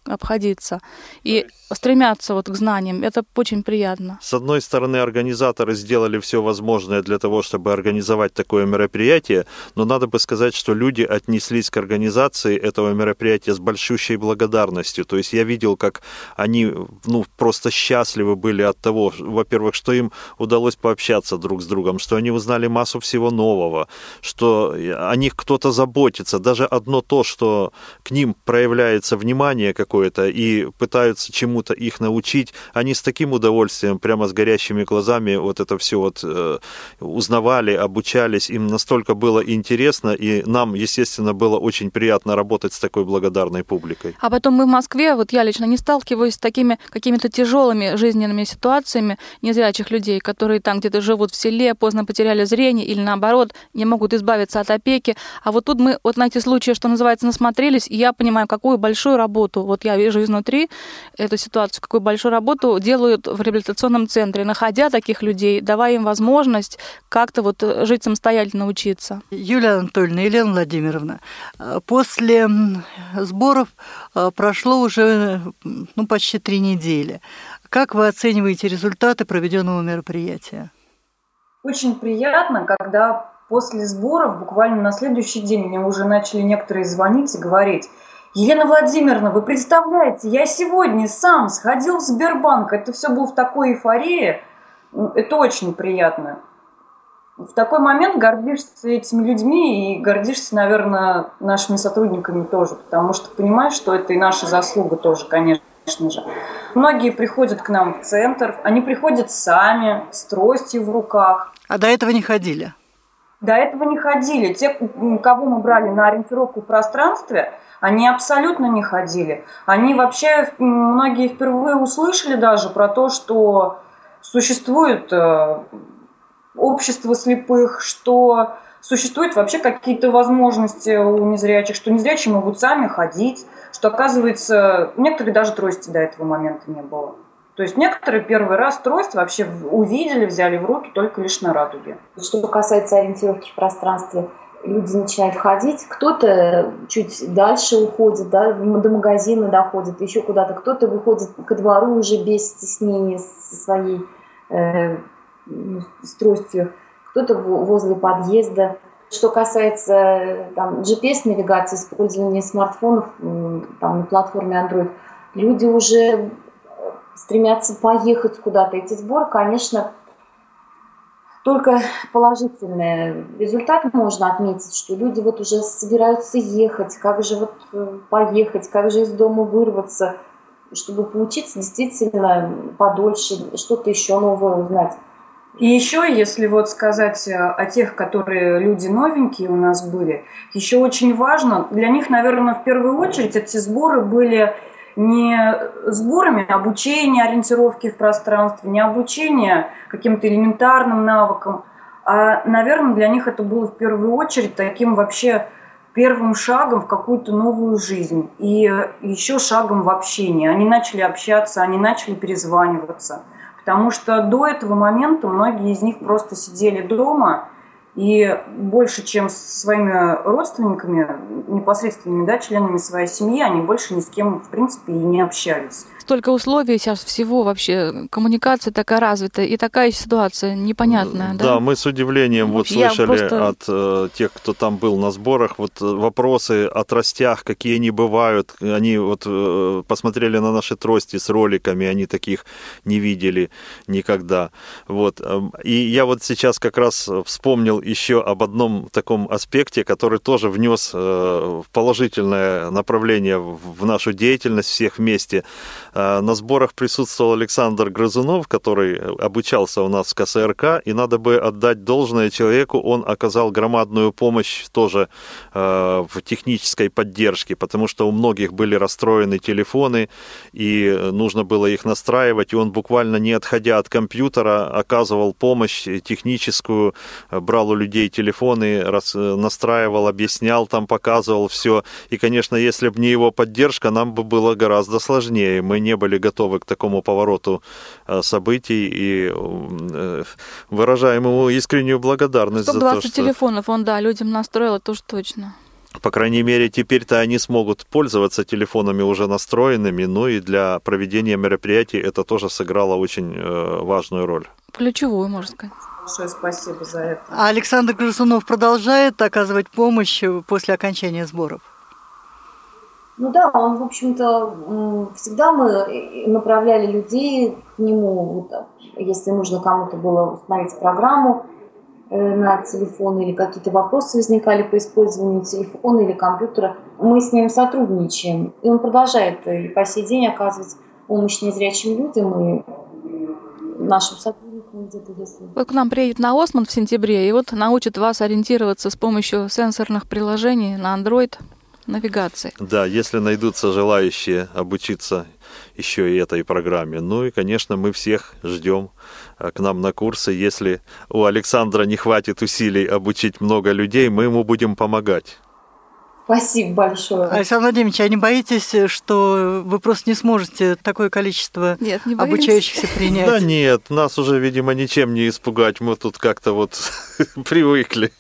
обходиться. И стремятся вот к знаниям. Это очень приятно. С одной стороны, организаторы сделали все возможное для того, чтобы организовать такое мероприятие, но надо бы сказать, что люди отнеслись к организации этого мероприятия с большущей благодарностью. То есть я видел, как они ну, просто счастливы были от того, во-первых, что им удалось пообщаться друг с другом, что они узнали массу всего нового, что о них кто-то заботится. Даже одно то, что к ним проявляется внимание какое-то и пытаются чему чему-то их научить, они с таким удовольствием, прямо с горящими глазами вот это все вот э, узнавали, обучались, им настолько было интересно, и нам, естественно, было очень приятно работать с такой благодарной публикой. А потом мы в Москве, вот я лично не сталкиваюсь с такими какими-то тяжелыми жизненными ситуациями незрячих людей, которые там где-то живут в селе, поздно потеряли зрение или наоборот не могут избавиться от опеки. А вот тут мы вот на эти случаи, что называется, насмотрелись, и я понимаю, какую большую работу вот я вижу изнутри эту ситуацию ситуацию, какую большую работу делают в реабилитационном центре, находя таких людей, давая им возможность как-то вот э, жить самостоятельно, учиться. Юлия Анатольевна, Елена Владимировна, э, после сборов э, прошло уже ну, почти три недели. Как вы оцениваете результаты проведенного мероприятия? Очень приятно, когда после сборов, буквально на следующий день, мне уже начали некоторые звонить и говорить, Елена Владимировна, вы представляете, я сегодня сам сходил в Сбербанк, это все было в такой эйфории, это очень приятно. В такой момент гордишься этими людьми и гордишься, наверное, нашими сотрудниками тоже, потому что понимаешь, что это и наша заслуга тоже, конечно же. Многие приходят к нам в центр, они приходят сами, с тростью в руках. А до этого не ходили? До этого не ходили. Те, кого мы брали на ориентировку в пространстве, они абсолютно не ходили. Они вообще, многие впервые услышали даже про то, что существует э, общество слепых, что существуют вообще какие-то возможности у незрячих, что незрячие могут сами ходить, что, оказывается, некоторые даже трости до этого момента не было. То есть некоторые первый раз трость вообще увидели, взяли в руки только лишь на радуге. Что касается ориентировки в пространстве, люди начинают ходить, кто-то чуть дальше уходит, да, до магазина доходит, еще куда-то, кто-то выходит ко двору уже без стеснения со своей э, ну, с кто-то возле подъезда. Что касается там, GPS-навигации, использования смартфонов там, на платформе Android, люди уже стремятся поехать куда-то. Эти сборы, конечно, только положительный результат можно отметить, что люди вот уже собираются ехать, как же вот э, поехать, как же из дома вырваться, чтобы поучиться действительно подольше, что-то еще новое узнать. И еще, если вот сказать э, о тех, которые люди новенькие у нас были, еще очень важно, для них, наверное, в первую очередь эти сборы были не сборами обучения ориентировки в пространстве, не обучения каким-то элементарным навыкам, а, наверное, для них это было в первую очередь таким вообще первым шагом в какую-то новую жизнь и еще шагом в общении. Они начали общаться, они начали перезваниваться. Потому что до этого момента многие из них просто сидели дома и больше, чем с своими родственниками, непосредственными да, членами своей семьи, они больше ни с кем, в принципе, и не общались столько условий сейчас всего вообще, коммуникация такая развитая, и такая ситуация непонятная, да? Да, мы с удивлением вот слышали просто... от э, тех, кто там был на сборах, вот э, вопросы о тростях, какие они бывают. Они вот э, посмотрели на наши трости с роликами, они таких не видели никогда. Вот. Эм, и я вот сейчас как раз вспомнил еще об одном таком аспекте, который тоже внес э, положительное направление в нашу деятельность всех вместе. Э, на сборах присутствовал Александр Грызунов, который обучался у нас в КСРК, и надо бы отдать должное человеку, он оказал громадную помощь тоже э, в технической поддержке, потому что у многих были расстроены телефоны, и нужно было их настраивать, и он буквально не отходя от компьютера оказывал помощь техническую, брал у людей телефоны, настраивал, объяснял, там показывал все. И, конечно, если бы не его поддержка, нам бы было гораздо сложнее. Мы не были готовы к такому повороту э, событий и э, выражаем ему искреннюю благодарность за то, что... телефонов он, да, людям настроил, это уж точно. По крайней мере, теперь-то они смогут пользоваться телефонами уже настроенными, ну и для проведения мероприятий это тоже сыграло очень э, важную роль. Ключевую, можно сказать. Большое спасибо за это. А Александр Красунов продолжает оказывать помощь после окончания сборов? Ну да, он, в общем-то, всегда мы направляли людей к нему, вот, если нужно кому-то было установить программу э, на телефон или какие-то вопросы возникали по использованию телефона или компьютера, мы с ним сотрудничаем. И он продолжает и по сей день оказывать помощь незрячим людям и нашим сотрудникам где-то, если... Вот к нам приедет на Осман в сентябре и вот научит вас ориентироваться с помощью сенсорных приложений на Android – навигации. Да, если найдутся желающие обучиться еще и этой программе. Ну и, конечно, мы всех ждем а, к нам на курсы. Если у Александра не хватит усилий обучить много людей, мы ему будем помогать. Спасибо большое. Александр Владимирович, а не боитесь, что вы просто не сможете такое количество нет, не обучающихся принять? Да нет, нас уже, видимо, ничем не испугать. Мы тут как-то вот привыкли.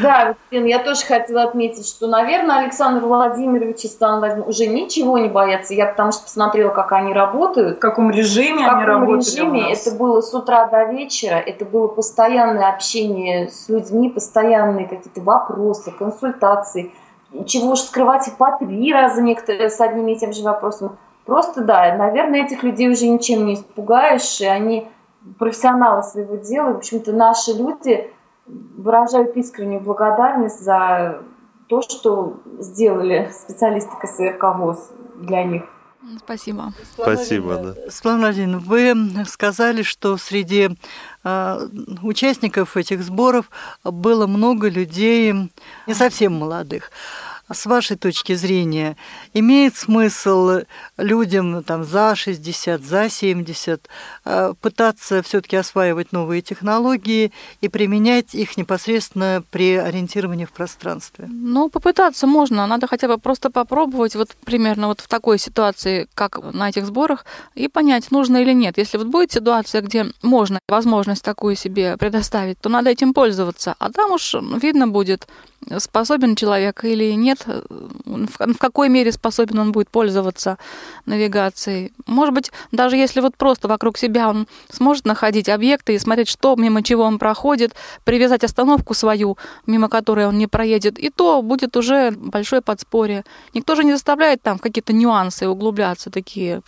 Да, я тоже хотела отметить, что, наверное, Александр Владимирович и Стан уже ничего не боятся. Я потому что посмотрела, как они работают. В каком режиме в они каком режиме. Это было с утра до вечера. Это было постоянное общение с людьми, постоянные какие-то вопросы, консультации. Чего уж скрывать и по три раза некоторые с одними и тем же вопросом. Просто, да, наверное, этих людей уже ничем не испугаешь, и они профессионалы своего дела. В общем-то, наши люди выражают искреннюю благодарность за то, что сделали специалисты КСРК ВОЗ для них. Спасибо. Спасибо, да. Светлана Владимировна, вы сказали, что среди э, участников этих сборов было много людей не совсем молодых. С вашей точки зрения, имеет смысл людям там, за 60, за 70 э, пытаться все-таки осваивать новые технологии и применять их непосредственно при ориентировании в пространстве? Ну, попытаться можно. Надо хотя бы просто попробовать вот примерно вот в такой ситуации, как на этих сборах, и понять, нужно или нет. Если вот будет ситуация, где можно возможность такую себе предоставить, то надо этим пользоваться. А там уж видно будет, способен человек или нет, в какой мере способен он будет пользоваться навигацией. Может быть, даже если вот просто вокруг себя он сможет находить объекты и смотреть, что мимо чего он проходит, привязать остановку свою, мимо которой он не проедет, и то будет уже большое подспорье. Никто же не заставляет там какие-то нюансы углубляться такие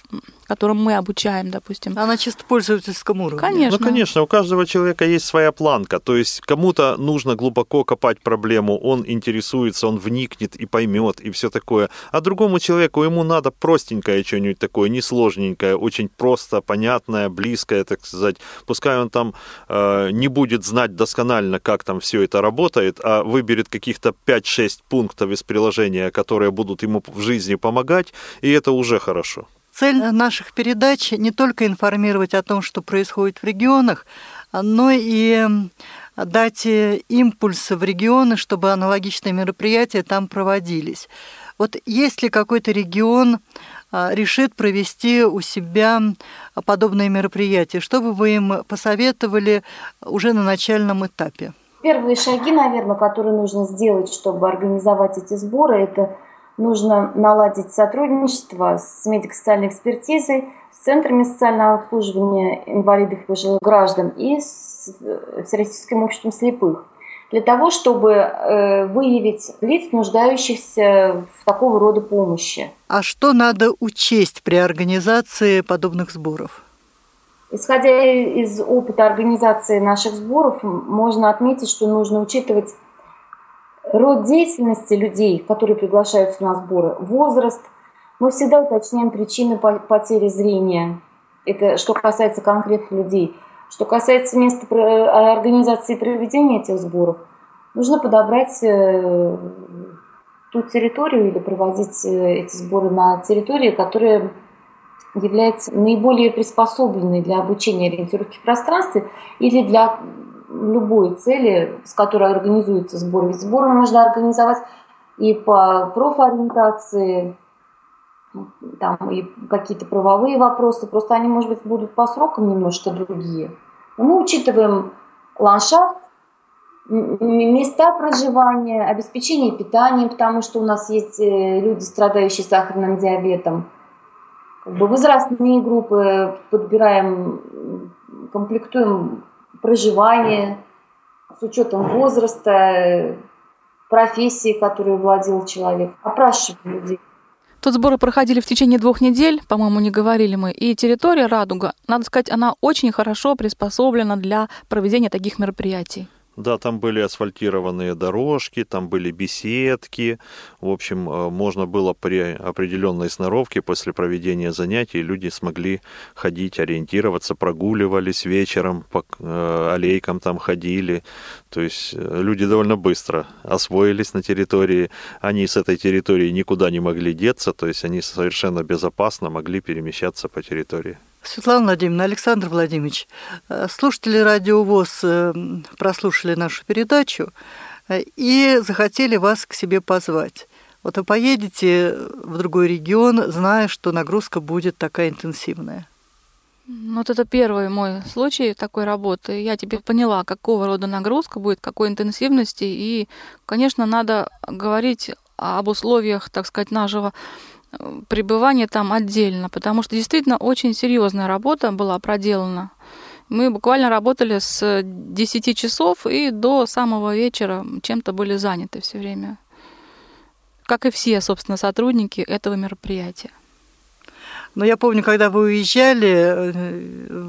которым мы обучаем, допустим. Она чисто пользовательском уровне. Конечно. Ну, конечно, у каждого человека есть своя планка. То есть кому-то нужно глубоко копать проблему, он интересуется, он вникнет и поймет, и все такое. А другому человеку ему надо простенькое что-нибудь такое, несложненькое, очень просто, понятное, близкое, так сказать. Пускай он там э, не будет знать досконально, как там все это работает, а выберет каких-то 5-6 пунктов из приложения, которые будут ему в жизни помогать, и это уже хорошо. Цель наших передач не только информировать о том, что происходит в регионах, но и дать импульс в регионы, чтобы аналогичные мероприятия там проводились. Вот есть ли какой-то регион а, решит провести у себя подобные мероприятия, что бы вы им посоветовали уже на начальном этапе? Первые шаги, наверное, которые нужно сделать, чтобы организовать эти сборы, это нужно наладить сотрудничество с медико-социальной экспертизой, с центрами социального обслуживания инвалидов и пожилых граждан и с э, Всероссийским обществом слепых для того, чтобы э, выявить лиц, нуждающихся в такого рода помощи. А что надо учесть при организации подобных сборов? Исходя из опыта организации наших сборов, можно отметить, что нужно учитывать род деятельности людей, которые приглашаются на сборы, возраст. Мы всегда уточняем причины потери зрения. Это что касается конкретных людей. Что касается места организации проведения этих сборов, нужно подобрать э, ту территорию или проводить э, эти сборы на территории, которая является наиболее приспособленной для обучения ориентировки в пространстве или для любой цели, с которой организуется сбор. Ведь сбор можно организовать и по профориентации, там и какие-то правовые вопросы, просто они, может быть, будут по срокам немножко другие. Но мы учитываем ландшафт, места проживания, обеспечение питанием, потому что у нас есть э, люди, страдающие сахарным диабетом. Как бы возрастные группы подбираем, комплектуем проживание, с учетом возраста, профессии, которой владел человек. Опрашиваем людей. Тут сборы проходили в течение двух недель, по-моему, не говорили мы. И территория Радуга, надо сказать, она очень хорошо приспособлена для проведения таких мероприятий. Да, там были асфальтированные дорожки, там были беседки. В общем, э, можно было при определенной сноровке после проведения занятий люди смогли ходить, ориентироваться, прогуливались вечером, по э, аллейкам там ходили. То есть э, люди довольно быстро освоились на территории. Они с этой территории никуда не могли деться, то есть они совершенно безопасно могли перемещаться по территории. Светлана Владимировна, Александр Владимирович, э, слушатели Радио ВОЗ э, прослушали нашу передачу э, и захотели вас к себе позвать. Вот вы поедете в другой регион, зная, что нагрузка будет такая интенсивная. Вот это первый мой случай такой работы. Я теперь поняла, какого рода нагрузка будет, какой интенсивности. И, конечно, надо говорить об условиях, так сказать, нашего пребывание там отдельно, потому что действительно очень серьезная работа была проделана. Мы буквально работали с 10 часов и до самого вечера чем-то были заняты все время. Как и все, собственно, сотрудники этого мероприятия. Но я помню, когда вы уезжали, э,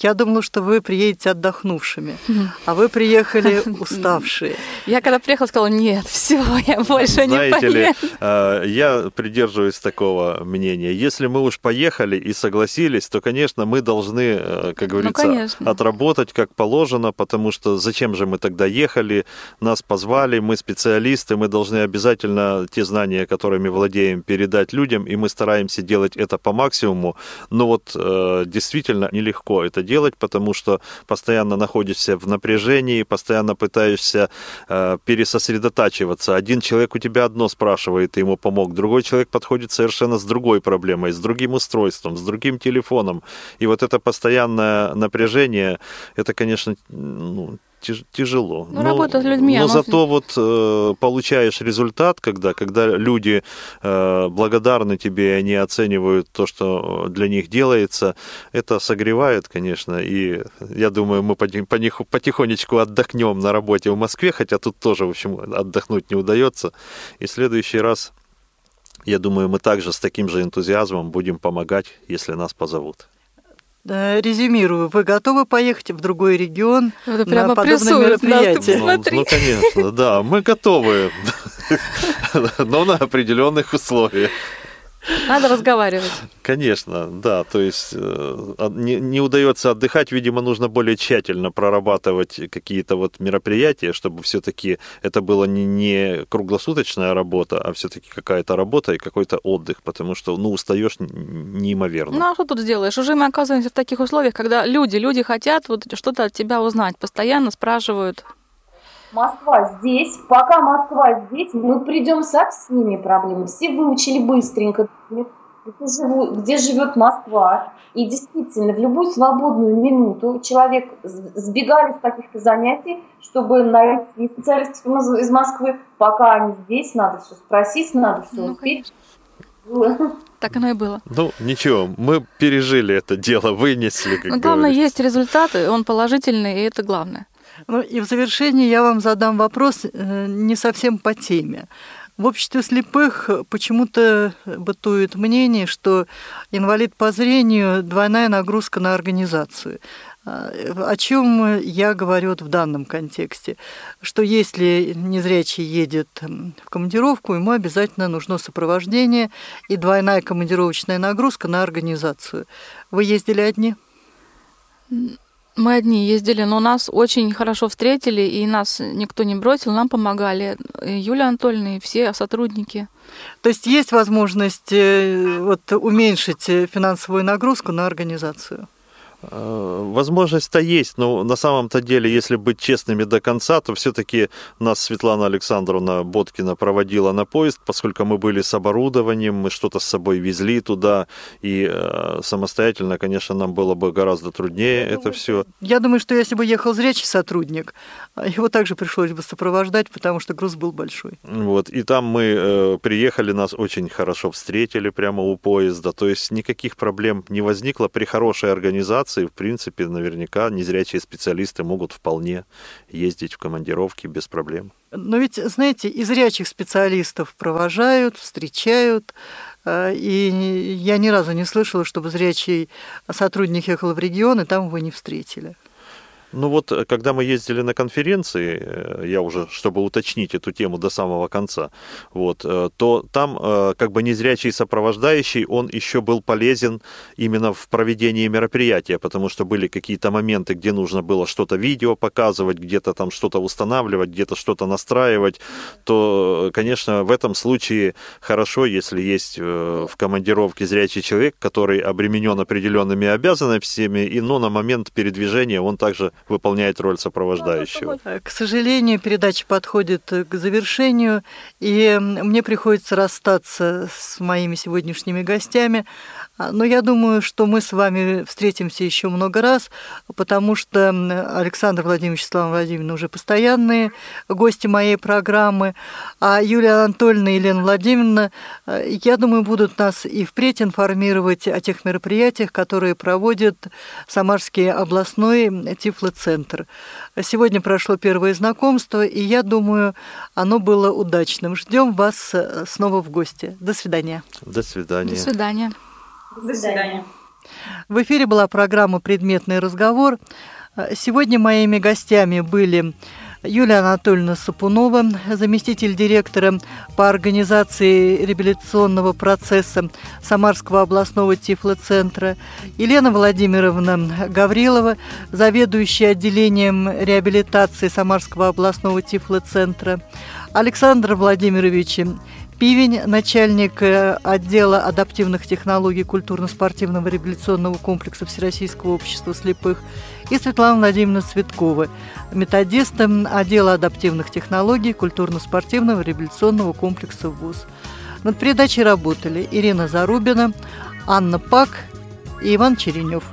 я думала, что вы приедете отдохнувшими, а вы приехали уставшие. Я когда приехала, сказала, нет, все, я больше Знаете не поеду. ли, э, я придерживаюсь такого мнения. Если мы уж поехали и согласились, то, конечно, мы должны, э, как говорится, конечно. отработать как положено, потому что зачем же мы тогда ехали, нас позвали, мы специалисты, мы должны обязательно те знания, которыми владеем, передать людям, и мы стараемся делать это по максимуму. Но вот э, действительно нелегко это делать, потому что постоянно находишься в напряжении, постоянно пытаешься э, пересосредотачиваться. Один человек у тебя одно спрашивает, ты ему помог, другой человек подходит совершенно с другой проблемой, с другим устройством, с другим телефоном. И вот это постоянное напряжение, это, конечно, ну, тяж- тяжело. Ну, работа с людьми, Но оно- зато вот э, получаешь результат, когда, когда люди э, благодарны тебе, и они оценивают то, что для них делается, это согревает, конечно, и я думаю, мы потихонечку отдохнем на работе в Москве, хотя тут тоже, в общем, отдохнуть не удается. И в следующий раз, я думаю, мы также с таким же энтузиазмом будем помогать, если нас позовут. Э, Резюмирую, вы готовы поехать в другой регион Это на прямо подобное прессует нас, мероприятие? Ну, ну, конечно, да, мы готовы, но на определенных условиях. Надо разговаривать. Конечно, да, то есть э, от- не, не удается отдыхать, видимо, нужно более тщательно прорабатывать какие-то вот мероприятия, чтобы все-таки это было не, не круглосуточная работа, а все-таки какая-то работа и какой-то отдых, потому что, ну, устаешь неимоверно. Ну, а что тут сделаешь? Уже мы оказываемся в таких условиях, когда люди, люди хотят вот что-то от тебя узнать, постоянно спрашивают. Москва здесь, пока Москва здесь, мы придем со всеми проблемами. Все выучили быстренько, где, живу- где живет Москва. И действительно, в любую свободную минуту человек сбегали с каких-то занятий, чтобы найти специалистов из Москвы. Пока они здесь, надо все спросить, надо все Ну, успеть. Так оно и было. Ну, ничего, мы пережили это дело, вынесли, как Но главное, говорится. есть результаты, он положительный, и это главное. Ну, и в завершении я вам задам вопрос э, не совсем по теме. В обществе слепых почему-то бытует мнение, что инвалид по зрению – двойная нагрузка на организацию. А, О чем я говорю в данном контексте? Что если незрячий едет в командировку, ему обязательно нужно сопровождение и двойная командировочная нагрузка на организацию. Вы ездили одни? Мы одни ездили, но нас очень хорошо встретили, и нас никто не бросил, нам помогали и Юлия Анатольевна, и все сотрудники. То есть есть возможность э, вот, уменьшить э, финансовую нагрузку на организацию? Э, Возможность-то есть, но на самом-то деле, если быть честными до конца, то все-таки нас Светлана Александровна Боткина проводила на поезд, поскольку мы были с оборудованием, мы что-то с собой везли туда, и э, самостоятельно, конечно, нам было бы гораздо труднее это все. Я думаю, что если бы ехал зрячий сотрудник, а его также пришлось бы сопровождать, потому что груз был большой. Вот, и там мы э, приехали, нас очень хорошо встретили прямо у поезда, то есть никаких проблем не возникло при хорошей организации, в принципе, наверняка незрячие специалисты могут вполне ездить в командировки без проблем. Но ведь, знаете, и зрячих специалистов провожают, встречают, э, и я ни разу не слышала, чтобы зрячий сотрудник ехал в регион, и там его не встретили. Ну вот, э, когда мы ездили на конференции, э, я уже, чтобы уточнить эту тему до самого конца, вот, э, то там как бы незрячий сопровождающий, он еще был полезен именно в проведении мероприятия, потому что были какие-то моменты, где нужно было что-то видео показывать, где-то там что-то устанавливать, где-то что-то настраивать, то, конечно, в этом случае хорошо, если есть в командировке зрячий человек, который обременен определенными обязанностями, и но на момент передвижения он также выполняет роль сопровождающего. Э, К сожалению, передача подходит к завершению, и мне приходится расстаться с моими сегодняшними гостями. А, Но я думаю, что мы с вами встретимся еще много раз, потому что Александр Владимирович и Светлана Владимировна уже постоянные гости моей программы, а Юлия Анатольевна и Елена Владимировна, э, я думаю, будут нас и впредь информировать о тех мероприятиях, которые проводит Самарский областной тифлоцентр. Сегодня прошло первое знакомство, и я думаю, оно было удачным. Ждем вас э, снова в гости. До свидания. До свидания. До свидания. До свидания. В эфире была программа «Предметный разговор». Сегодня моими гостями были Юлия Анатольевна Сапунова, заместитель директора по организации реабилитационного процесса Самарского областного тифлоцентра, Елена Владимировна Гаврилова, заведующая отделением реабилитации Самарского областного тифлоцентра, Александр Владимирович Пивень, начальник э, отдела адаптивных технологий культурно-спортивного реабилитационного комплекса Всероссийского общества слепых, и Светлана Владимировна Цветкова, методиста отдела адаптивных технологий культурно-спортивного реабилитационного комплекса ВУЗ. Над передачей работали Ирина Зарубина, Анна Пак и Иван Черенев.